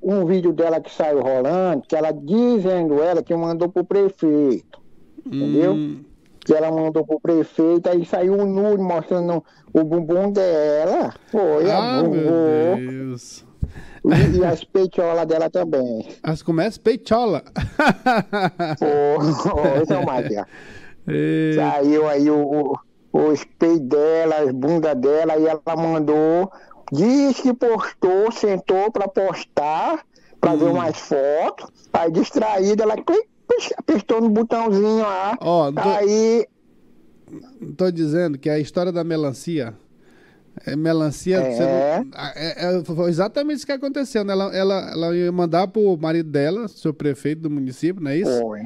Speaker 9: um vídeo dela que saiu rolando, que ela dizendo ela que mandou pro prefeito, entendeu?
Speaker 1: Hum.
Speaker 9: Que ela mandou pro prefeito, aí saiu o nude mostrando o bumbum dela. Foi,
Speaker 1: Ah,
Speaker 9: a
Speaker 1: meu
Speaker 9: bumbum.
Speaker 1: Deus.
Speaker 9: E, e as peitolas dela também.
Speaker 1: As começa peitola.
Speaker 9: Ô, seu Matias.
Speaker 1: Ei,
Speaker 9: Saiu aí o, o, os peitos dela, as bundas dela, e ela mandou, diz que postou, sentou pra postar, pra
Speaker 1: Hum.
Speaker 9: ver umas fotos, aí distraída, ela clic, apertou no botãozinho lá,
Speaker 1: Ó,
Speaker 9: aí,
Speaker 1: Tô dizendo que a história da melancia. É, melancia.
Speaker 9: É.
Speaker 1: não- é- é- foi exatamente isso que aconteceu. Né? Ela, ela, ela ia mandar pro marido dela, seu prefeito do município, não é isso?
Speaker 9: foi.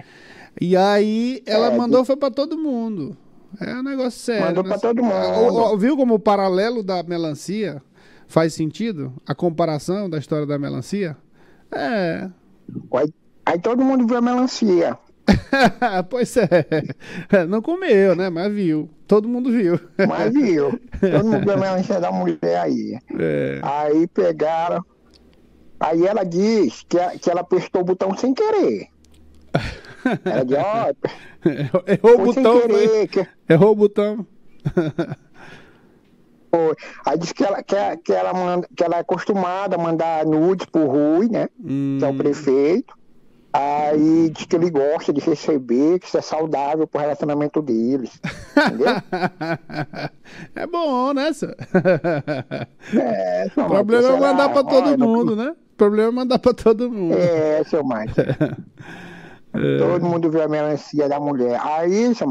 Speaker 1: E aí ela
Speaker 9: É,
Speaker 1: mandou foi pra todo mundo. É um negócio sério.
Speaker 9: Mandou
Speaker 1: né?
Speaker 9: pra todo mundo.
Speaker 1: Viu como o paralelo da melancia faz sentido? A comparação da história da melancia? É.
Speaker 9: Aí, aí todo mundo viu a melancia.
Speaker 1: pois é. Não comeu, né? Mas viu. Todo mundo viu.
Speaker 9: Mas viu, todo mundo viu a melancia da mulher aí.
Speaker 1: É.
Speaker 9: Aí pegaram. Aí ela diz que, a- que ela apertou o botão sem querer. Ela diz, ó,
Speaker 1: Errou o
Speaker 9: sem
Speaker 1: botão, foi.
Speaker 9: querer. Que,
Speaker 1: Errou o botão.
Speaker 9: foi. Aí diz que ela, que, que, ela manda, que ela é acostumada a mandar nudes pro Rui, né?
Speaker 1: Hum.
Speaker 9: Que é o prefeito. Aí diz que ele gosta de receber, que isso é saudável pro relacionamento deles. Entendeu?
Speaker 1: é bom, né, senhor?
Speaker 9: É,
Speaker 1: O problema é mandar pra todo mundo, né? O problema é mandar pra todo mundo.
Speaker 9: É, seu Márcio. Todo mundo viu a melancia da mulher. Aí, seu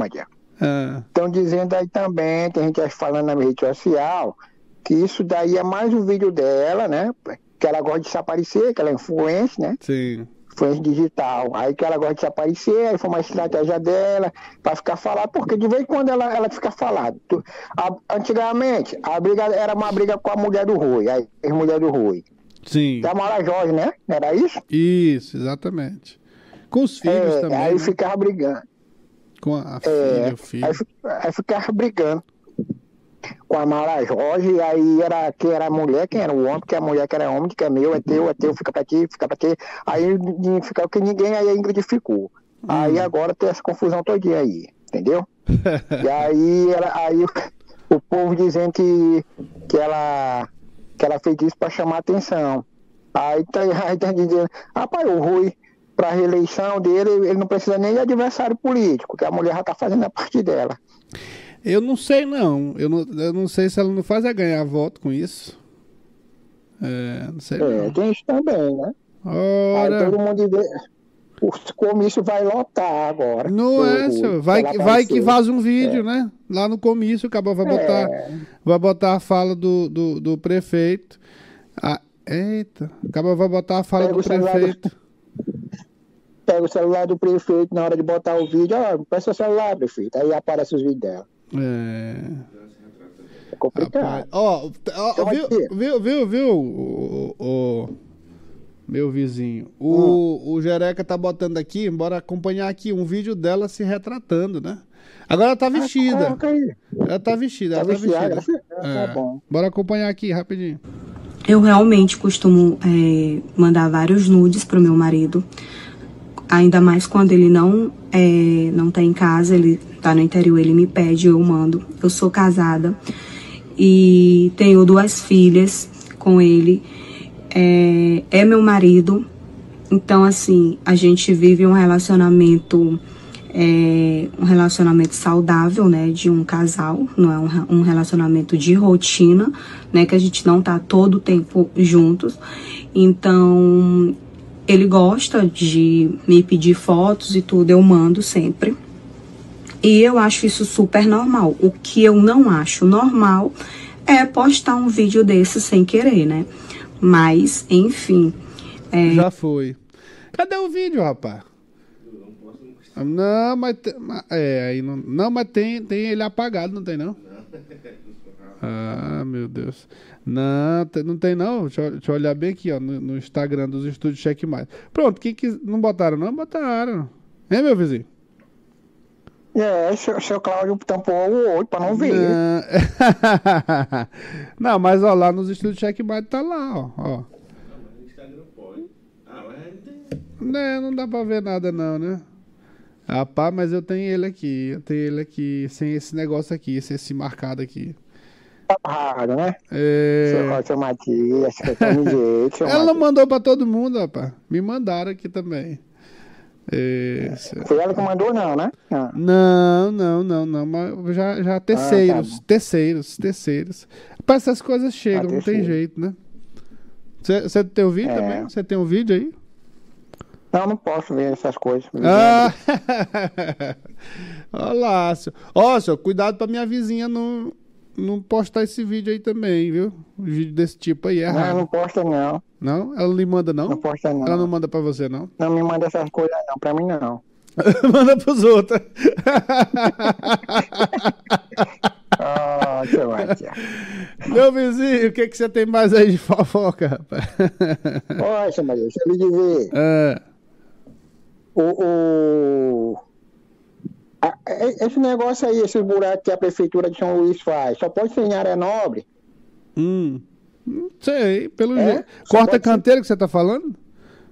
Speaker 1: Ah,
Speaker 9: estão dizendo aí também, tem gente falando na rede social, que isso daí é mais um vídeo dela, né? Que ela gosta de se aparecer, que ela é influência, né?
Speaker 1: sim.
Speaker 9: Influência digital. Aí que ela gosta de se aparecer, aí foi uma estratégia dela pra ficar falada, porque de vez em quando ela, ela fica falada. Antigamente, a briga era uma briga com a mulher do Rui, a ex-mulher do Rui.
Speaker 1: Sim.
Speaker 9: Da Mara Jorge, né? Era isso?
Speaker 1: Isso, exatamente. Com os filhos
Speaker 9: É,
Speaker 1: também.
Speaker 9: aí
Speaker 1: né?
Speaker 9: ficava brigando.
Speaker 1: Com a
Speaker 9: É,
Speaker 1: filha, o filho.
Speaker 9: aí, aí ficava brigando com a Mara Jorge, e aí era quem era a mulher, quem era o homem, que a mulher que era homem, que é meu, é teu, é teu, fica pra ti, fica pra ti. Aí ficava que ninguém, aí a Ingrid ficou. Aí agora tem essa confusão todinha aí, entendeu? e aí, aí o, o povo dizendo que, que, ela, que ela fez isso pra chamar atenção. Aí tá, aí tá dizendo, rapaz, o Rui, pra reeleição dele, ele não precisa nem de adversário político, que a mulher já tá fazendo a parte dela.
Speaker 1: Eu não sei, não. Eu não, eu não sei se ela não faz é ganhar voto com isso. É, não sei.
Speaker 9: É,
Speaker 1: não.
Speaker 9: tem isso também, né? Aí
Speaker 1: Ora,
Speaker 9: todo mundo vê. O comício vai lotar agora.
Speaker 1: não é, senhor. Vai, vai que vaza um vídeo, né? Lá no comício, acabou, vai botar, vai botar a fala do, do, do prefeito. Ah, eita, acabou, vai botar a fala
Speaker 9: Pega
Speaker 1: do
Speaker 9: o celular do-
Speaker 1: prefeito.
Speaker 9: Pega o celular do prefeito na hora de botar o vídeo, ó, peça o celular, prefeito. Aí aparece os vídeos dela.
Speaker 1: É.
Speaker 9: É complicado.
Speaker 1: Rapaz, Ó, ó,
Speaker 9: Então,
Speaker 1: viu, viu, viu, viu, o, o- meu vizinho. O, o Jereca tá botando aqui, bora acompanhar aqui um vídeo dela se retratando, né? Agora ela tá vestida.
Speaker 9: Coloca aí.
Speaker 1: Ela tá vestida,
Speaker 9: Tá
Speaker 1: ela tá
Speaker 9: vestida,
Speaker 1: vestida.
Speaker 9: tá
Speaker 1: É.
Speaker 9: bom.
Speaker 1: Bora acompanhar aqui rapidinho.
Speaker 10: Eu realmente costumo é, mandar vários nudes pro meu marido. Ainda mais quando ele não é, não tá em casa, ele tá no interior, ele me pede, eu mando. Eu sou casada e tenho duas filhas com ele. É, é meu marido. Então, assim, a gente vive um relacionamento é, um relacionamento saudável, né, de um casal, não é um, um relacionamento de rotina, né, que a gente não tá todo o tempo juntos. Então, ele gosta de me pedir fotos e tudo, eu mando sempre. E eu acho isso super normal. O que eu não acho normal é postar um vídeo desse sem querer, né? Mas, enfim. é,
Speaker 1: Já foi. Cadê o vídeo, rapaz? Não, mas te- ma- é, aí não, não, mas tem, tem ele apagado, não tem não? Ah, meu Deus. Não, não tem não. Deixa, eu- deixa eu olhar bem aqui, ó, no, no Instagram dos estúdios Checkmate. Pronto, quem quis, não botaram não? Botaram. É, meu vizinho?
Speaker 9: É, seu, seu Cláudio tampou o olho pra não ver.
Speaker 1: Não, não, mas ó, lá nos estúdios Checkmate tá lá, ó. ó. Não, não dá pra ver nada não, né? Rapaz, mas eu tenho ele aqui, eu tenho ele aqui, sem esse negócio aqui, esse, esse marcado aqui.
Speaker 9: Tá errado, né?
Speaker 1: É...
Speaker 9: Seu, seu Matias, seu Tony Jeito, seu
Speaker 1: Ela mandou pra todo mundo, rapaz. Me mandaram aqui também.
Speaker 9: Foi ela que mandou, não, né? Não.
Speaker 1: Não, não, não, não. Mas já, já terceiros,
Speaker 9: bom.
Speaker 1: terceiros, terceiros. Rapaz, essas coisas chegam,
Speaker 9: Ah,
Speaker 1: não tem jeito, né? Você tem o vídeo
Speaker 9: É.
Speaker 1: também? Você tem um vídeo aí?
Speaker 9: Não, não posso ver essas coisas.
Speaker 1: Ah! Olha lá, senhor. Ó, senhor, cuidado pra minha vizinha não, não postar esse vídeo aí também, viu? Um vídeo desse tipo aí é
Speaker 9: Não, não posta não.
Speaker 1: Não? Ela não lhe manda, não?
Speaker 9: Não posta não.
Speaker 1: Ela não manda pra você, não?
Speaker 9: Não me manda essas coisas não, pra mim não.
Speaker 1: manda pros outros.
Speaker 9: Ah, Matias.
Speaker 1: Meu vizinho, o que, que você tem mais aí de fofoca, rapaz?
Speaker 9: Olha, seu Matias, deixa eu lhe dizer.
Speaker 1: É.
Speaker 9: O, o... a- e- esse negócio aí, esse buraco que a prefeitura de São Luís faz, só pode ser em área nobre?
Speaker 1: Hum. Não sei, pelo
Speaker 9: É?
Speaker 1: jeito. Corta
Speaker 9: pode ser-
Speaker 1: canteiro que você tá falando?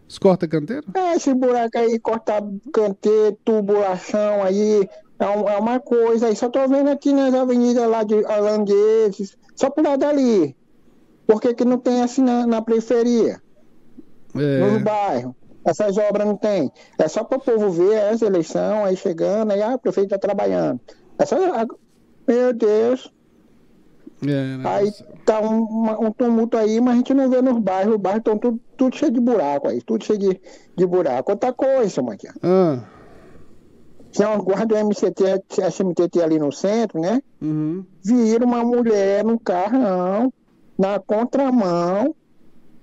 Speaker 1: Os corta canteiro?
Speaker 9: É, esse buraco aí, cortar canteiro, tubulação aí, é, um- é uma coisa aí. Só tô vendo aqui nas avenidas lá de holandeses, só por lá dali. Por que que não tem assim na, na periferia, nos
Speaker 1: É.
Speaker 9: bairros? Essas obras não tem. É só para o povo ver essa eleição aí chegando, aí ah, o prefeito tá trabalhando. É só... Meu Deus.
Speaker 1: É, né?
Speaker 9: Aí tá um, um tumulto aí, mas a gente não vê nos bairros. Os bairros estão tudo, tudo cheio de buraco aí, tudo cheio de, de buraco. Outra coisa, Matias.
Speaker 1: Ah,
Speaker 9: Tinha uma guarda do MCT, SMTT ali no centro, né?
Speaker 1: uhum.
Speaker 9: Viram uma mulher num carrão, na contramão,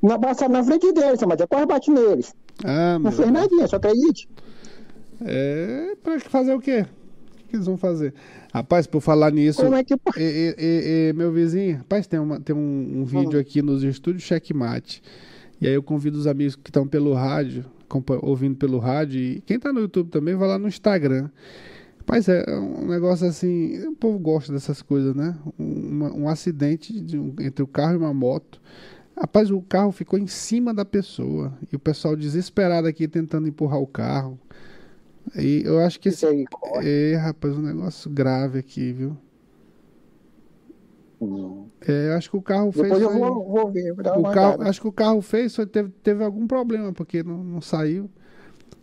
Speaker 9: na passada na frente deles, Matias. Quase bate neles.
Speaker 1: Ah,
Speaker 9: Não fez nadinha, só acredite.
Speaker 1: É, pra fazer o quê? O que eles vão fazer? Rapaz, por falar nisso.
Speaker 9: Como é que.
Speaker 1: e- e- meu vizinho, rapaz, tem, uma, tem um, um vídeo aqui nos estúdios Checkmate. E aí eu convido os amigos que estão pelo rádio, ouvindo pelo rádio, e quem tá no YouTube também, vai lá no Instagram. Rapaz, é um negócio assim. O povo gosta dessas coisas, né? Um, uma- um acidente de um- entre o carro e uma moto. Rapaz, o carro ficou em cima da pessoa. E o pessoal desesperado aqui tentando empurrar o carro. E eu acho que esse. É, rapaz, um negócio grave aqui, viu? É, eu acho que o carro fez.
Speaker 9: Depois eu vou, vou ver, vou
Speaker 1: o carro,
Speaker 9: olhada.
Speaker 1: acho que o carro fez, foi, teve, teve algum problema, porque não, não saiu.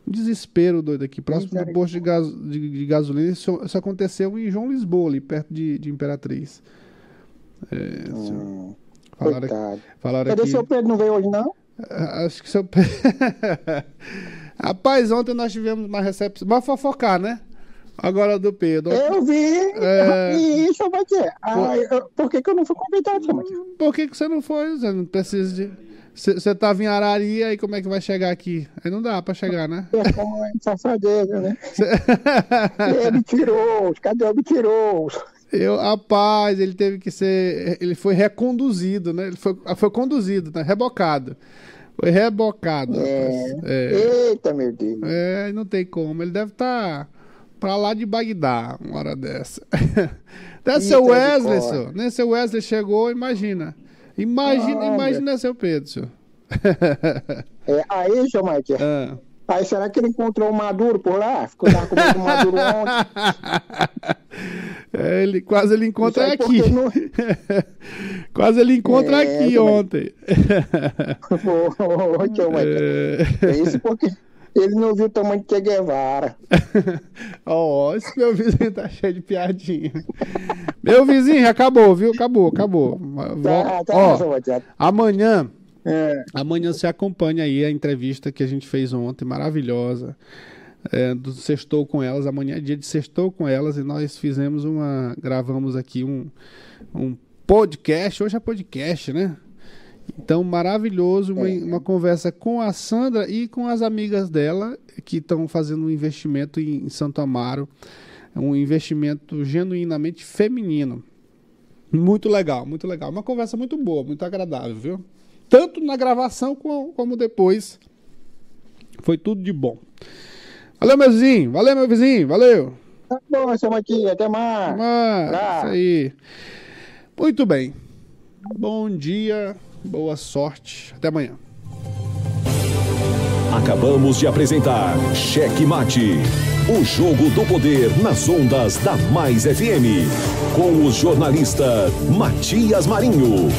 Speaker 1: Um desespero doido aqui, próximo do posto de, gas, de, de gasolina. Isso, isso aconteceu em João Lisboa, ali perto de, de Imperatriz. É, senhor. Falaram,
Speaker 9: coitado.
Speaker 1: falaram
Speaker 9: Cadê
Speaker 1: aqui.
Speaker 9: seu Pedro? Não veio hoje, não?
Speaker 1: Ah, Acho que seu. Rapaz, ontem nós tivemos uma recepção. Vai fofocar, né? Agora do Pedro.
Speaker 9: Eu vi,
Speaker 1: É.
Speaker 9: eu vi, seu Matias. Ah, eu- por que, que eu não fui convidado, Matias?
Speaker 1: Por que, que você não foi? Você não precisa de. Você tava em Araria e como é que vai chegar aqui? Aí não dá pra chegar, né?
Speaker 9: Como é safadeza, né? Ele tirou, cadê o tirou?
Speaker 1: Eu, rapaz, ele teve que ser. Ele foi reconduzido, né? Ele foi, foi conduzido, né? Rebocado. Foi rebocado. rapaz. É.
Speaker 9: Eita, meu Deus.
Speaker 1: É, não tem como. Ele deve estar pra lá de Bagdá, uma hora dessa. Deve ser o Wesley,
Speaker 9: Misericórdia.
Speaker 1: senhor. Nem seu Wesley chegou, imagina. Imagina,
Speaker 9: Ah,
Speaker 1: imagina seu Pedro, senhor.
Speaker 9: É, aí, seu Matias.
Speaker 1: Ah.
Speaker 9: Aí, será que ele encontrou o Maduro por lá? Ficou lá com o Maduro ontem.
Speaker 1: É, ele, quase ele encontra
Speaker 9: aí
Speaker 1: aqui.
Speaker 9: não-
Speaker 1: quase ele encontra
Speaker 9: É,
Speaker 1: aqui
Speaker 9: também.
Speaker 1: ontem.
Speaker 9: Ô, seu Matias. É isso porque ele não viu o tamanho de Che Guevara.
Speaker 1: Ó, esse meu vizinho tá cheio de piadinha. meu vizinho, acabou, viu? Acabou, acabou.
Speaker 9: Tá, tá,
Speaker 1: Ó, amanhã,
Speaker 9: É.
Speaker 1: amanhã você acompanha aí a entrevista que a gente fez ontem, maravilhosa. É, do Sextou com elas. Amanhã é dia de Sextou com elas e nós fizemos uma. Gravamos aqui um, um podcast. Hoje é podcast, né? Então, maravilhoso, uma, uma conversa com a Sandra e com as amigas dela que estão fazendo um investimento em, em Santo Amaro, um investimento genuinamente feminino. Muito legal, muito legal. Uma conversa muito boa, muito agradável, viu? Tanto na gravação como, como depois. Foi tudo de bom. Valeu, meu vizinho. Valeu, meu vizinho. Valeu.
Speaker 9: Tá bom, seu Matias. Até mais. Tchau.
Speaker 1: isso aí. Muito bem. Bom dia, boa sorte. Até amanhã.
Speaker 2: Acabamos de apresentar Cheque Mate. O jogo do poder nas ondas da Mais FM. Com o jornalista Matias Marinho.